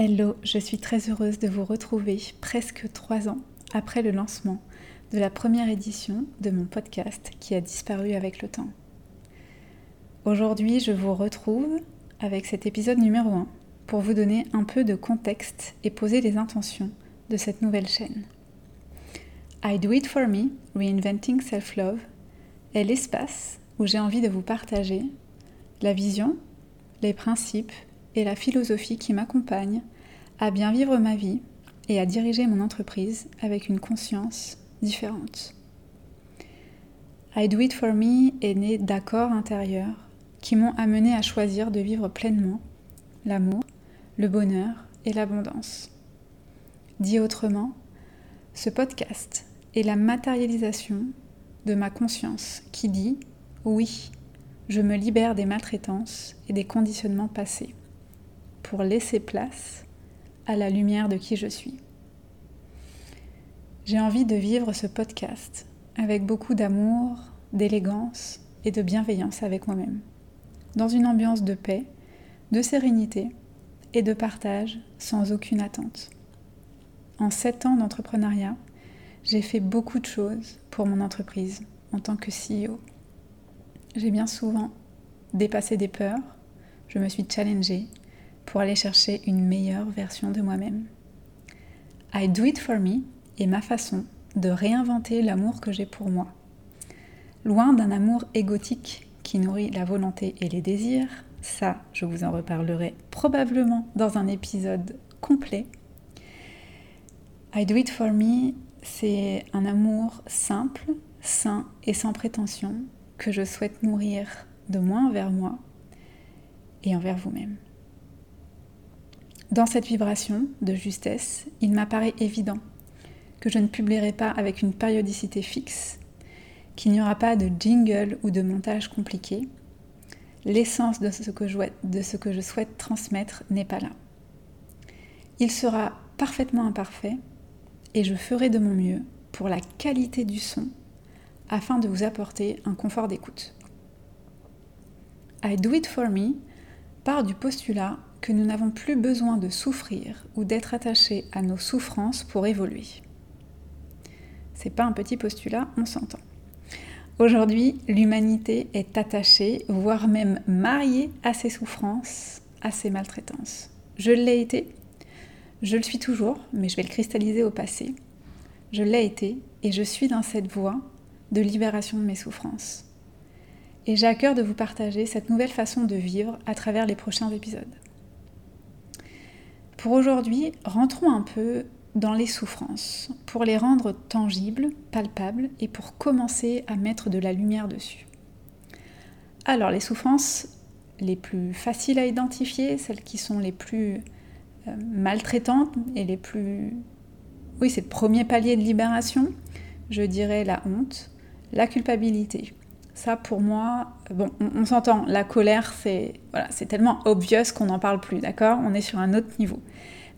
Hello, je suis très heureuse de vous retrouver presque trois ans après le lancement de la première édition de mon podcast qui a disparu avec le temps. Aujourd'hui, je vous retrouve avec cet épisode numéro 1 pour vous donner un peu de contexte et poser les intentions de cette nouvelle chaîne. I Do It For Me, Reinventing Self-Love, est l'espace où j'ai envie de vous partager la vision, les principes la philosophie qui m'accompagne à bien vivre ma vie et à diriger mon entreprise avec une conscience différente. I Do It For Me est né d'accords intérieurs qui m'ont amené à choisir de vivre pleinement l'amour, le bonheur et l'abondance. Dit autrement, ce podcast est la matérialisation de ma conscience qui dit oui, je me libère des maltraitances et des conditionnements passés pour laisser place à la lumière de qui je suis. J'ai envie de vivre ce podcast avec beaucoup d'amour, d'élégance et de bienveillance avec moi-même, dans une ambiance de paix, de sérénité et de partage sans aucune attente. En sept ans d'entrepreneuriat, j'ai fait beaucoup de choses pour mon entreprise en tant que CEO. J'ai bien souvent dépassé des peurs, je me suis challengée, pour aller chercher une meilleure version de moi-même. I Do It For Me est ma façon de réinventer l'amour que j'ai pour moi. Loin d'un amour égotique qui nourrit la volonté et les désirs, ça je vous en reparlerai probablement dans un épisode complet. I Do It For Me, c'est un amour simple, sain et sans prétention que je souhaite nourrir de moi envers moi et envers vous-même. Dans cette vibration de justesse, il m'apparaît évident que je ne publierai pas avec une périodicité fixe, qu'il n'y aura pas de jingle ou de montage compliqué. L'essence de, ce que je, souhaite transmettre n'est pas là. Il sera parfaitement imparfait et je ferai de mon mieux pour la qualité du son afin de vous apporter un confort d'écoute. I Do It For Me part du postulat que nous n'avons plus besoin de souffrir ou d'être attachés à nos souffrances pour évoluer. C'est pas un petit postulat, on s'entend. Aujourd'hui, l'humanité est attachée, voire même mariée à ses souffrances, à ses maltraitances. Je l'ai été, je le suis toujours, mais je vais le cristalliser au passé. Je l'ai été et je suis dans cette voie de libération de mes souffrances. Et j'ai à cœur de vous partager cette nouvelle façon de vivre à travers les prochains épisodes. Pour aujourd'hui, rentrons un peu dans les souffrances, pour les rendre tangibles, palpables, et pour commencer à mettre de la lumière dessus. Alors les souffrances les plus faciles à identifier, celles qui sont les plus euh, maltraitantes et les plus... Oui, c'est le premier palier de libération, je dirais la honte, la culpabilité. Ça, pour moi, bon, on, s'entend, la colère, c'est voilà, tellement obvious qu'on n'en parle plus, d'accord? On est sur un autre niveau.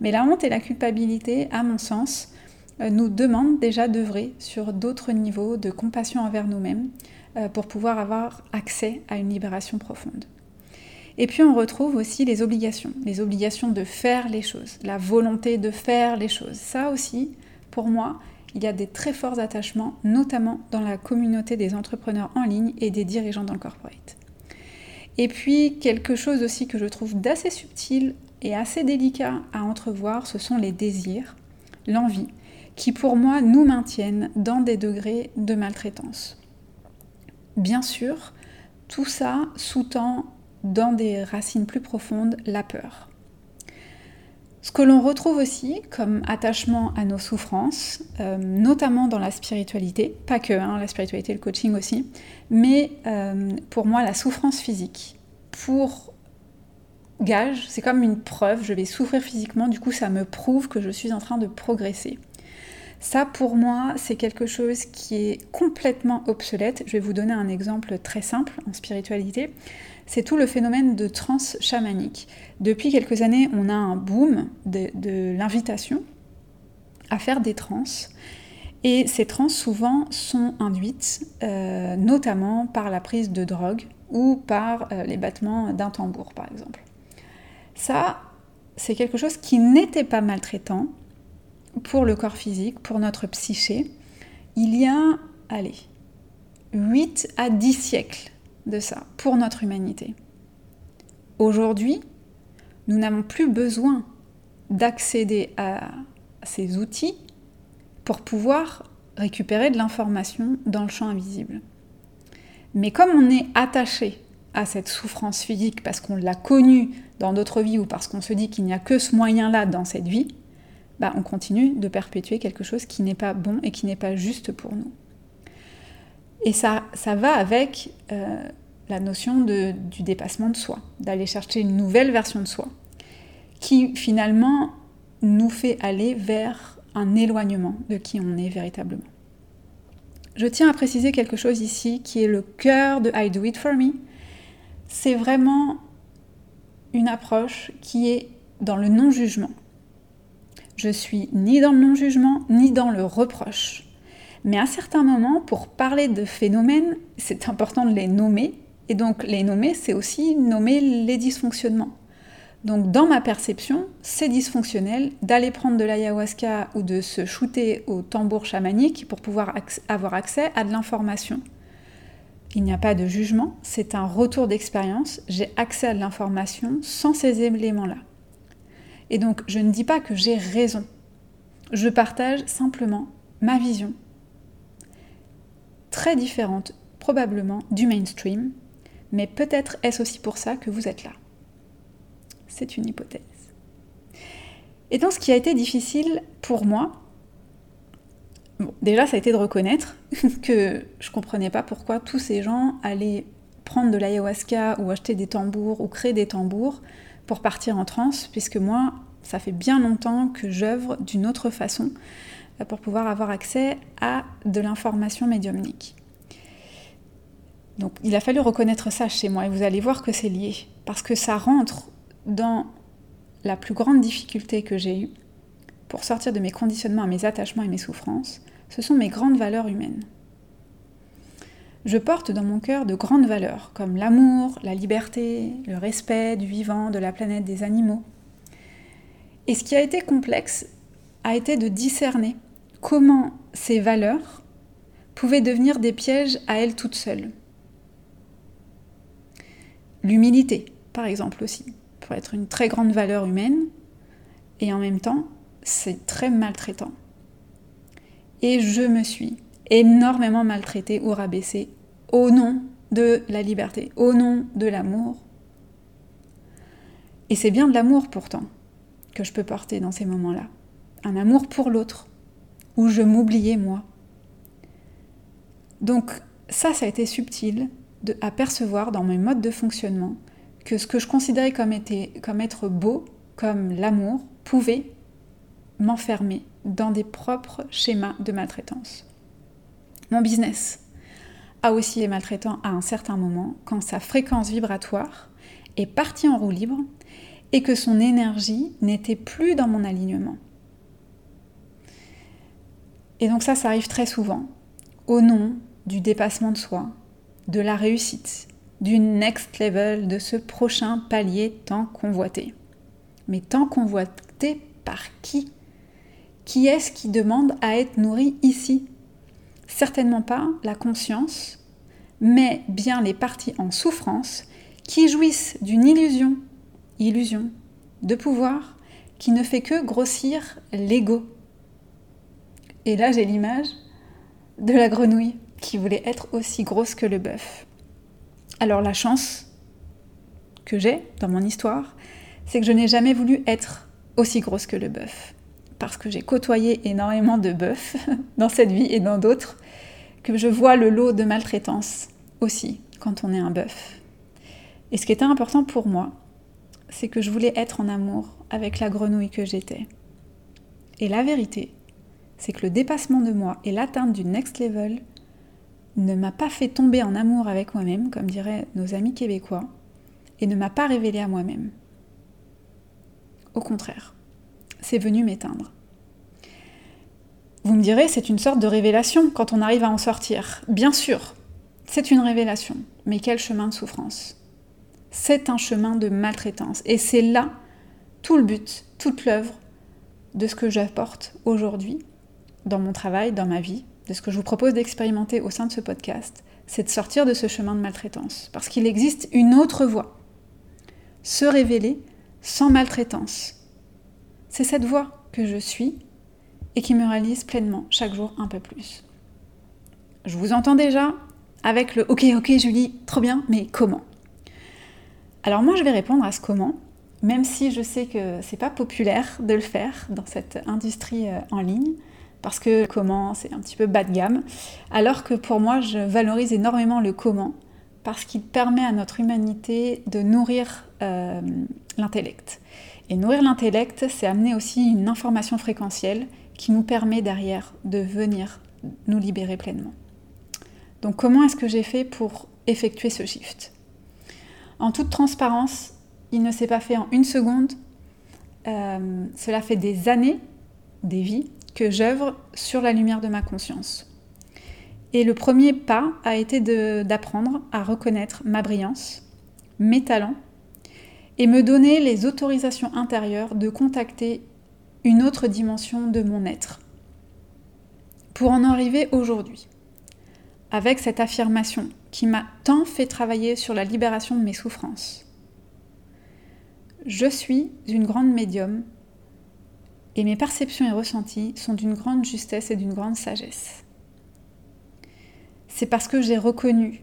Mais la honte et la culpabilité, à mon sens, euh, nous demandent déjà d'œuvrer sur d'autres niveaux de compassion envers nous-mêmes euh, pour pouvoir avoir accès à une libération profonde. Et puis on retrouve aussi les obligations, les obligations de faire les choses, la volonté de faire les choses. Ça aussi, pour moi, il y a des très forts attachements, notamment dans la communauté des entrepreneurs en ligne et des dirigeants dans le corporate. Et puis quelque chose aussi que je trouve d'assez subtil et assez délicat à entrevoir, ce sont les désirs, l'envie, qui pour moi nous maintiennent dans des degrés de maltraitance. Bien sûr, tout ça sous-tend dans des racines plus profondes la peur. Ce que l'on retrouve aussi comme attachement à nos souffrances, euh, notamment dans la spiritualité, pas que hein, la spiritualité, le coaching aussi, mais euh, pour moi la souffrance physique. Pour gage, c'est comme une preuve, je vais souffrir physiquement, du coup ça me prouve que je suis en train de progresser. Ça pour moi c'est quelque chose qui est complètement obsolète. Je vais vous donner un exemple très simple en spiritualité c'est tout le phénomène de trans chamanique. Depuis quelques années, on a un boom de, l'invitation à faire des trans. Et ces trans souvent sont induites euh, notamment par la prise de drogue ou par euh, les battements d'un tambour par exemple. Ça, c'est quelque chose qui n'était pas maltraitant pour le corps physique, pour notre psyché, il y a, allez, 8 à 10 siècles de ça, pour notre humanité. Aujourd'hui, nous n'avons plus besoin d'accéder à ces outils pour pouvoir récupérer de l'information dans le champ invisible. Mais comme on est attaché à cette souffrance physique parce qu'on l'a connue dans d'autres vies ou parce qu'on se dit qu'il n'y a que ce moyen-là dans cette vie, bah on continue de perpétuer quelque chose qui n'est pas bon et qui n'est pas juste pour nous. Et ça, ça va avec euh, la notion de, du dépassement de soi, d'aller chercher une nouvelle version de soi, qui finalement nous fait aller vers un éloignement de qui on est véritablement. Je tiens à préciser quelque chose ici qui est le cœur de I Do It For Me. C'est vraiment une approche qui est dans le non-jugement. Je suis ni dans le non-jugement, ni dans le reproche. Mais à certains moments, pour parler de phénomènes, c'est important de les nommer. Et donc les nommer, c'est aussi nommer les dysfonctionnements. Donc dans ma perception, c'est dysfonctionnel d'aller prendre de l'ayahuasca ou de se shooter au tambour chamanique pour pouvoir avoir accès à de l'information. Il n'y a pas de jugement, c'est un retour d'expérience, j'ai accès à de l'information sans ces éléments-là. Et donc je ne dis pas que j'ai raison, je partage simplement ma vision, très différente probablement du mainstream, mais peut-être est-ce aussi pour ça que vous êtes là. C'est une hypothèse. Et donc ce qui a été difficile pour moi, déjà ça a été de reconnaître que je comprenais pas pourquoi tous ces gens allaient prendre de l'ayahuasca ou acheter des tambours ou créer des tambours pour partir en transe, puisque moi, ça fait bien longtemps que j'œuvre d'une autre façon euh, pour pouvoir avoir accès à de l'information médiumnique. Donc il a fallu reconnaître ça chez moi et vous allez voir que c'est lié, parce que ça rentre dans la plus grande difficulté que j'ai eue pour sortir de mes conditionnements, mes attachements et mes souffrances, ce sont mes grandes valeurs humaines. Je porte dans mon cœur de grandes valeurs comme l'amour, la liberté, le respect du vivant, de la planète, des animaux. Et ce qui a été complexe a été de discerner comment ces valeurs pouvaient devenir des pièges à elles toutes seules. L'humilité, par exemple aussi être une très grande valeur humaine, et en même temps, c'est très maltraitant. Et je me suis énormément maltraitée ou rabaissée au nom de la liberté, au nom de l'amour. Et c'est bien de l'amour pourtant que je peux porter dans ces moments-là. Un amour pour l'autre, où je m'oubliais moi. Donc ça, ça a été subtil de apercevoir dans mes modes de fonctionnement que ce que je considérais comme, comme être beau, comme l'amour, pouvait m'enfermer dans des propres schémas de maltraitance. Mon business a aussi été maltraitant à un certain moment quand sa fréquence vibratoire est partie en roue libre et que son énergie n'était plus dans mon alignement. Et donc ça, ça arrive très souvent au nom du dépassement de soi, de la réussite, du next level, de ce prochain palier tant convoité. Mais tant convoité par qui? Qui est-ce qui demande à être nourri ici? Certainement pas la conscience, mais bien les parties en souffrance qui jouissent d'une illusion, illusion de pouvoir qui ne fait que grossir l'ego. Et là, j'ai l'image de la grenouille qui voulait être aussi grosse que le bœuf. Alors la chance que j'ai dans mon histoire, c'est que je n'ai jamais voulu être aussi grosse que le bœuf. Parce que j'ai côtoyé énormément de bœufs dans cette vie et dans d'autres, que je vois le lot de maltraitance aussi quand on est un bœuf. Et ce qui était important pour moi, c'est que je voulais être en amour avec la grenouille que j'étais. Et la vérité, c'est que le dépassement de moi et l'atteinte du next level ne m'a pas fait tomber en amour avec moi-même, comme diraient nos amis québécois, et ne m'a pas révélé à moi-même. Au contraire, c'est venu m'éteindre. Vous me direz, c'est une sorte de révélation quand on arrive à en sortir. Bien sûr, c'est une révélation, mais quel chemin de souffrance C'est un chemin de maltraitance. Et c'est là tout le but, toute l'œuvre de ce que j'apporte aujourd'hui dans mon travail, dans ma vie, de ce que je vous propose d'expérimenter au sein de ce podcast, c'est de sortir de ce chemin de maltraitance. Parce qu'il existe une autre voie. Se révéler sans maltraitance. C'est cette voie que je suis et qui me réalise pleinement chaque jour un peu plus. Je vous entends déjà avec le OK, OK Julie, trop bien, mais comment? Alors moi je vais répondre à ce comment, même si je sais que c'est pas populaire de le faire dans cette industrie euh, en ligne, parce que comment c'est un petit peu bas de gamme, alors que pour moi je valorise énormément le comment, parce qu'il permet à notre humanité de nourrir euh, l'intellect. Et nourrir l'intellect, c'est amener aussi une information fréquentielle qui nous permet derrière de venir nous libérer pleinement. Donc comment est-ce que j'ai fait pour effectuer ce shift? En toute transparence, il ne s'est pas fait en une seconde. Euh, cela fait des années, des vies, que j'œuvre sur la lumière de ma conscience. Et le premier pas a été d'apprendre à reconnaître ma brillance, mes talents, et me donner les autorisations intérieures de contacter une autre dimension de mon être. Pour en arriver aujourd'hui, avec cette affirmation qui m'a tant fait travailler sur la libération de mes souffrances. Je suis une grande médium et mes perceptions et ressentis sont d'une grande justesse et d'une grande sagesse. C'est parce que j'ai reconnu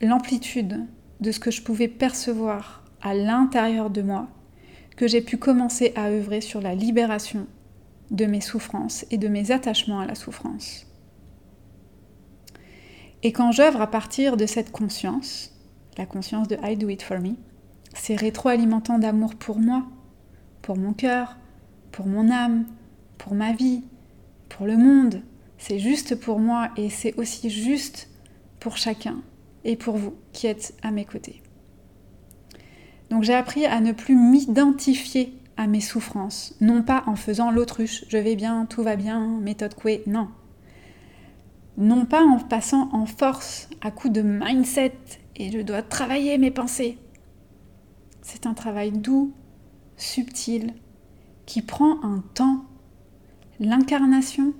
l'amplitude de ce que je pouvais percevoir à l'intérieur de moi que j'ai pu commencer à œuvrer sur la libération de mes souffrances et de mes attachements à la souffrance. Et quand j'œuvre à partir de cette conscience, la conscience de I do it for me, c'est rétroalimentant d'amour pour moi, pour mon cœur, pour mon âme, pour ma vie, pour le monde. C'est juste pour moi et c'est aussi juste pour chacun et pour vous qui êtes à mes côtés. Donc j'ai appris à ne plus m'identifier à mes souffrances, non pas en faisant l'autruche, je vais bien, tout va bien, méthode Coué, non. Non pas en passant en force à coup de mindset et je dois travailler mes pensées. C'est un travail doux, subtil, qui prend un temps. L'incarnation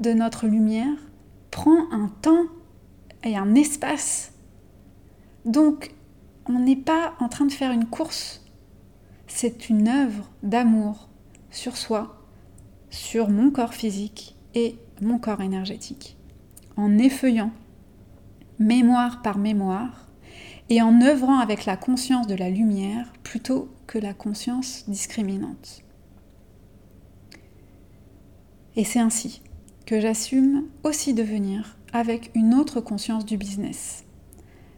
de notre lumière prend un temps et un espace. Donc, on n'est pas en train de faire une course. C'est une œuvre d'amour sur soi, sur mon corps physique et mon corps énergétique. En effeuillant mémoire par mémoire et en œuvrant avec la conscience de la lumière plutôt que la conscience discriminante. Et c'est ainsi que j'assume aussi de venir avec une autre conscience du business,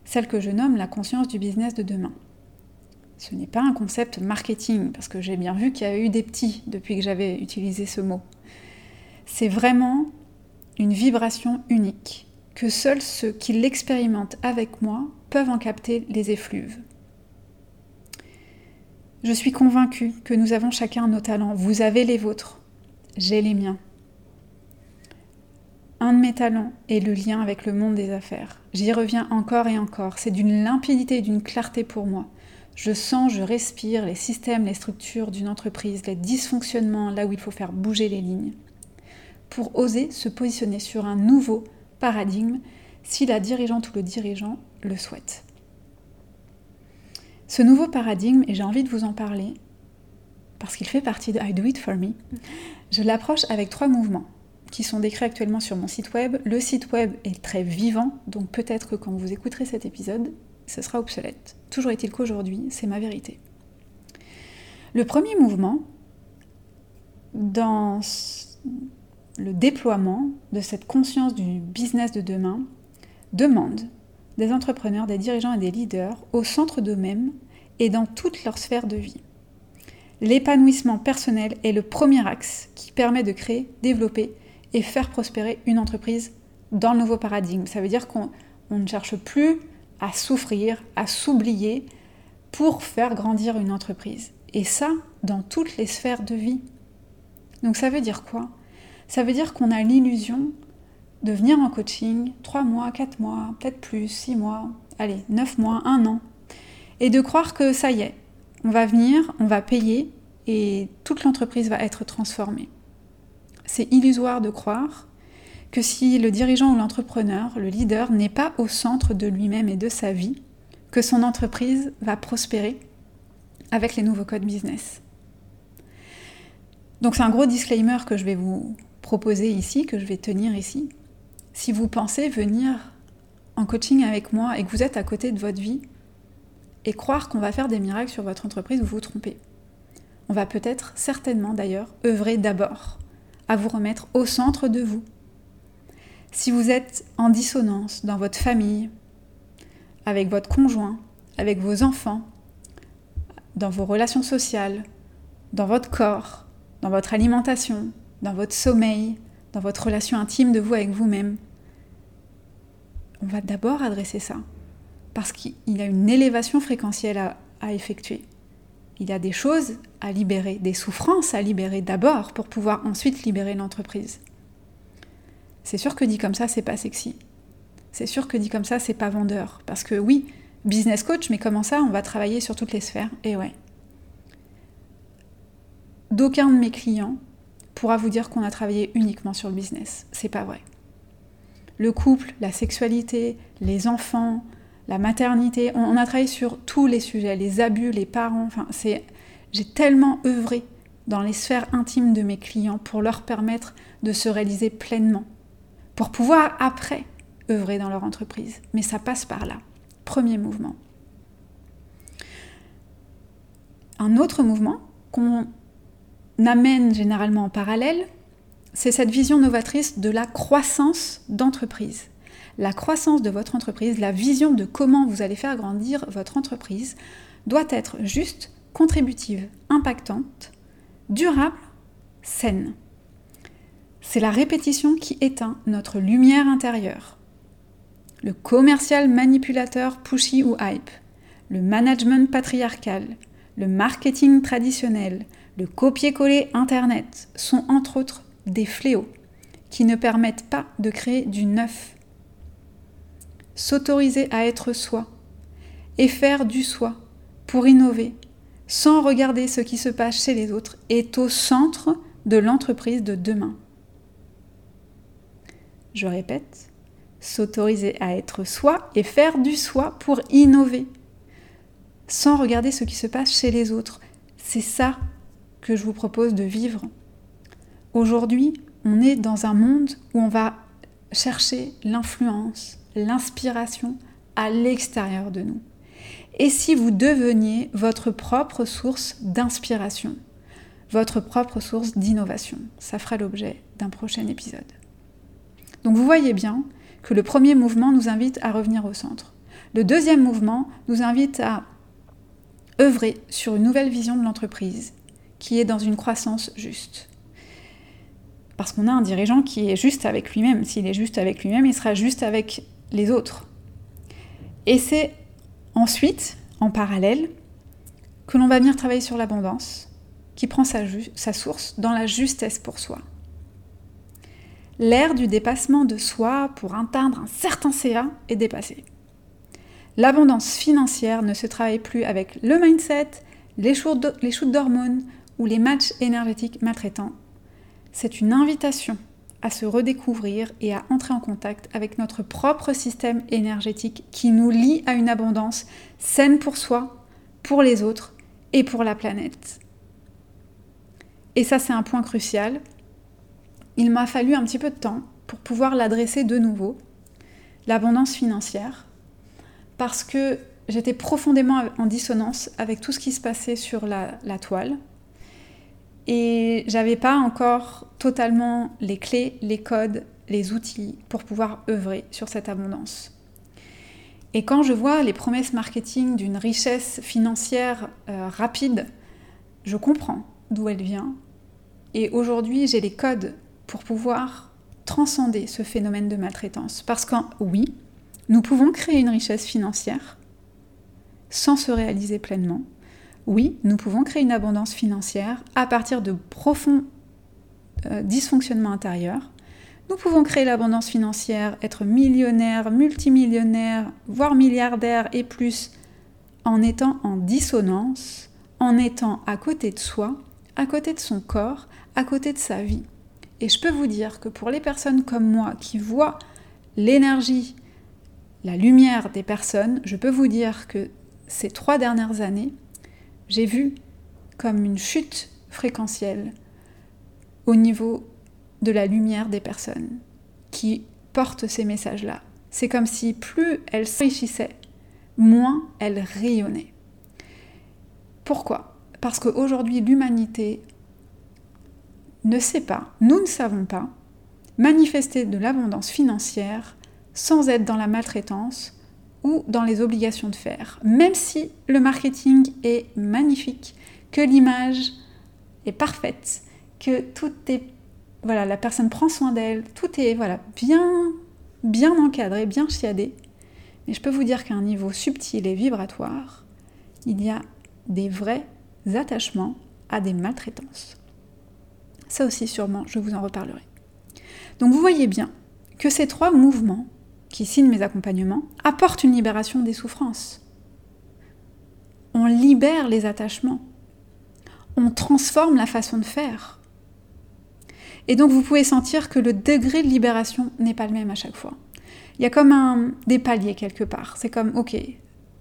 celle que je nomme la conscience du business de demain. Ce n'est pas un concept marketing, parce que j'ai bien vu qu'il y a eu des petits depuis que j'avais utilisé ce mot. C'est vraiment une vibration unique, que seuls ceux qui l'expérimentent avec moi peuvent en capter les effluves. Je suis convaincue que nous avons chacun nos talents. Vous avez les vôtres, j'ai les miens. Un de mes talents est le lien avec le monde des affaires. J'y reviens encore et encore. C'est d'une limpidité et d'une clarté pour moi. Je sens, je respire les systèmes, les structures d'une entreprise, les dysfonctionnements, là où il faut faire bouger les lignes, pour oser se positionner sur un nouveau paradigme si la dirigeante ou le dirigeant le souhaite. Ce nouveau paradigme, et j'ai envie de vous en parler, parce qu'il fait partie de I Do It For Me, je l'approche avec trois mouvements qui sont décrits actuellement sur mon site web. Le site web est très vivant, donc peut-être que quand vous écouterez cet épisode, ce sera obsolète. Toujours est-il qu'aujourd'hui, c'est ma vérité. Le premier mouvement, dans le déploiement de cette conscience du business de demain, demande des entrepreneurs, des dirigeants et des leaders au centre d'eux-mêmes et dans toute leur sphère de vie. L'épanouissement personnel est le premier axe qui permet de créer, développer et faire prospérer une entreprise dans le nouveau paradigme. Ça veut dire qu'on ne cherche plus à souffrir, à s'oublier pour faire grandir une entreprise. Et ça, dans toutes les sphères de vie. Donc ça veut dire quoi? Ça veut dire qu'on a l'illusion de venir en coaching 3 mois, 4 mois, peut-être plus, 6 mois, allez, 9 mois, 1 an, et de croire que ça y est, on va venir, on va payer et toute l'entreprise va être transformée. C'est illusoire de croire que si le dirigeant ou l'entrepreneur, le leader, n'est pas au centre de lui-même et de sa vie, que son entreprise va prospérer avec les nouveaux codes business. Donc c'est un gros disclaimer que je vais vous proposer ici, que je vais tenir ici. Si vous pensez venir en coaching avec moi et que vous êtes à côté de votre vie et croire qu'on va faire des miracles sur votre entreprise, vous vous trompez. On va peut-être, certainement d'ailleurs, œuvrer d'abord à vous remettre au centre de vous, si vous êtes en dissonance dans votre famille, avec votre conjoint, avec vos enfants, dans vos relations sociales, dans votre corps, dans votre alimentation, dans votre sommeil, dans votre relation intime de vous avec vous-même, on va d'abord adresser ça. Parce qu'il a une élévation fréquentielle à, effectuer. Il a des choses à libérer, des souffrances à libérer d'abord pour pouvoir ensuite libérer l'entreprise. C'est sûr que dit comme ça, c'est pas sexy. C'est sûr que dit comme ça, c'est pas vendeur. Parce que oui, business coach, mais comment ça, on va travailler sur toutes les sphères Et ouais. D'aucun de mes clients pourra vous dire qu'on a travaillé uniquement sur le business. C'est pas vrai. Le couple, la sexualité, les enfants, la maternité, on, a travaillé sur tous les sujets, les abus, les parents. Enfin, c'est, j'ai tellement œuvré dans les sphères intimes de mes clients pour leur permettre de se réaliser pleinement pour pouvoir après œuvrer dans leur entreprise. Mais ça passe par là. Premier mouvement. Un autre mouvement qu'on amène généralement en parallèle, c'est cette vision novatrice de la croissance d'entreprise. La croissance de votre entreprise, la vision de comment vous allez faire grandir votre entreprise doit être juste, contributive, impactante, durable, saine. C'est la répétition qui éteint notre lumière intérieure. Le commercial manipulateur pushy ou hype, le management patriarcal, le marketing traditionnel, le copier-coller Internet sont entre autres des fléaux qui ne permettent pas de créer du neuf. S'autoriser à être soi et faire du soi pour innover sans regarder ce qui se passe chez les autres est au centre de l'entreprise de demain. Je répète, s'autoriser à être soi et faire du soi pour innover, sans regarder ce qui se passe chez les autres. C'est ça que je vous propose de vivre. Aujourd'hui, on est dans un monde où on va chercher l'influence, l'inspiration à l'extérieur de nous. Et si vous deveniez votre propre source d'inspiration, votre propre source d'innovation Ça fera l'objet d'un prochain épisode. Donc vous voyez bien que le premier mouvement nous invite à revenir au centre. Le deuxième mouvement nous invite à œuvrer sur une nouvelle vision de l'entreprise qui est dans une croissance juste. Parce qu'on a un dirigeant qui est juste avec lui-même. S'il est juste avec lui-même, il sera juste avec les autres. Et c'est ensuite, en parallèle, que l'on va venir travailler sur l'abondance, qui prend sa, source dans la justesse pour soi l'ère du dépassement de soi pour atteindre un certain CA est dépassée. L'abondance financière ne se travaille plus avec le mindset, les shoots d'hormones ou les matchs énergétiques maltraitants. C'est une invitation à se redécouvrir et à entrer en contact avec notre propre système énergétique qui nous lie à une abondance saine pour soi, pour les autres et pour la planète. Et ça, c'est un point crucial il m'a fallu un petit peu de temps pour pouvoir l'adresser de nouveau, l'abondance financière, parce que j'étais profondément en dissonance avec tout ce qui se passait sur la, toile. Et j'avais pas encore totalement les clés, les codes, les outils pour pouvoir œuvrer sur cette abondance. Et quand je vois les promesses marketing d'une richesse financière euh, rapide, je comprends d'où elle vient. Et aujourd'hui, j'ai les codes pour pouvoir transcender ce phénomène de maltraitance. Parce qu'en oui, nous pouvons créer une richesse financière sans se réaliser pleinement. Oui, nous pouvons créer une abondance financière à partir de profonds euh, dysfonctionnements intérieurs. Nous pouvons créer l'abondance financière, être millionnaire, multimillionnaire, voire milliardaire et plus, en étant en dissonance en étant à côté de soi, à côté de son corps, à côté de sa vie. Et je peux vous dire que pour les personnes comme moi qui voient l'énergie, la lumière des personnes, je peux vous dire que ces trois dernières années, j'ai vu comme une chute fréquentielle au niveau de la lumière des personnes qui portent ces messages-là. C'est comme si plus elles s'enrichissaient, moins elles rayonnaient. Pourquoi? Parce qu'aujourd'hui, l'humanité ne sait pas, nous ne savons pas, manifester de l'abondance financière sans être dans la maltraitance ou dans les obligations de faire. Même si le marketing est magnifique, que l'image est parfaite, que tout est voilà, la personne prend soin d'elle, tout est voilà, bien bien encadré, bien chiadé. Mais je peux vous dire qu'à un niveau subtil et vibratoire, il y a des vrais attachements à des maltraitances. Ça aussi, sûrement, je vous en reparlerai. Donc vous voyez bien que ces trois mouvements qui signent mes accompagnements apportent une libération des souffrances. On libère les attachements. On transforme la façon de faire. Et donc vous pouvez sentir que le degré de libération n'est pas le même à chaque fois. Il y a comme un, des paliers quelque part. C'est comme, ok,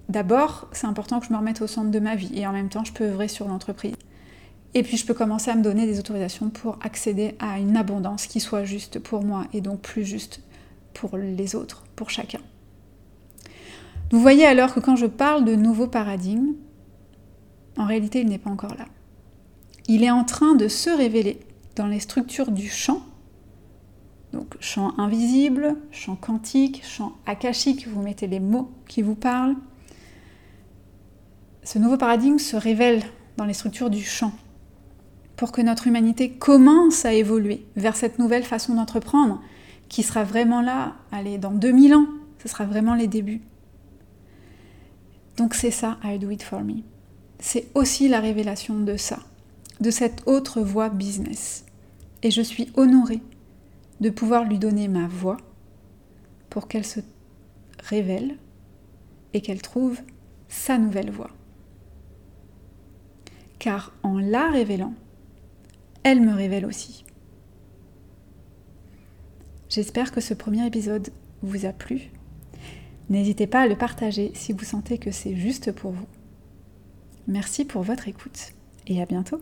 d'abord, c'est important que je me remette au centre de ma vie et en même temps, je peux œuvrer sur l'entreprise. Et puis je peux commencer à me donner des autorisations pour accéder à une abondance qui soit juste pour moi et donc plus juste pour les autres, pour chacun. Vous voyez alors que quand je parle de nouveau paradigme, en réalité il n'est pas encore là. Il est en train de se révéler dans les structures du champ. Donc champ invisible, champ quantique, champ akashique, vous mettez les mots qui vous parlent. Ce nouveau paradigme se révèle dans les structures du champ pour que notre humanité commence à évoluer vers cette nouvelle façon d'entreprendre qui sera vraiment là, allez, dans 2000 ans, ce sera vraiment les débuts. Donc c'est ça, I do it for me. C'est aussi la révélation de ça, de cette autre voie business. Et je suis honorée de pouvoir lui donner ma voix pour qu'elle se révèle et qu'elle trouve sa nouvelle voie. Car en la révélant, elle me révèle aussi. J'espère que ce premier épisode vous a plu. N'hésitez pas à le partager si vous sentez que c'est juste pour vous. Merci pour votre écoute et à bientôt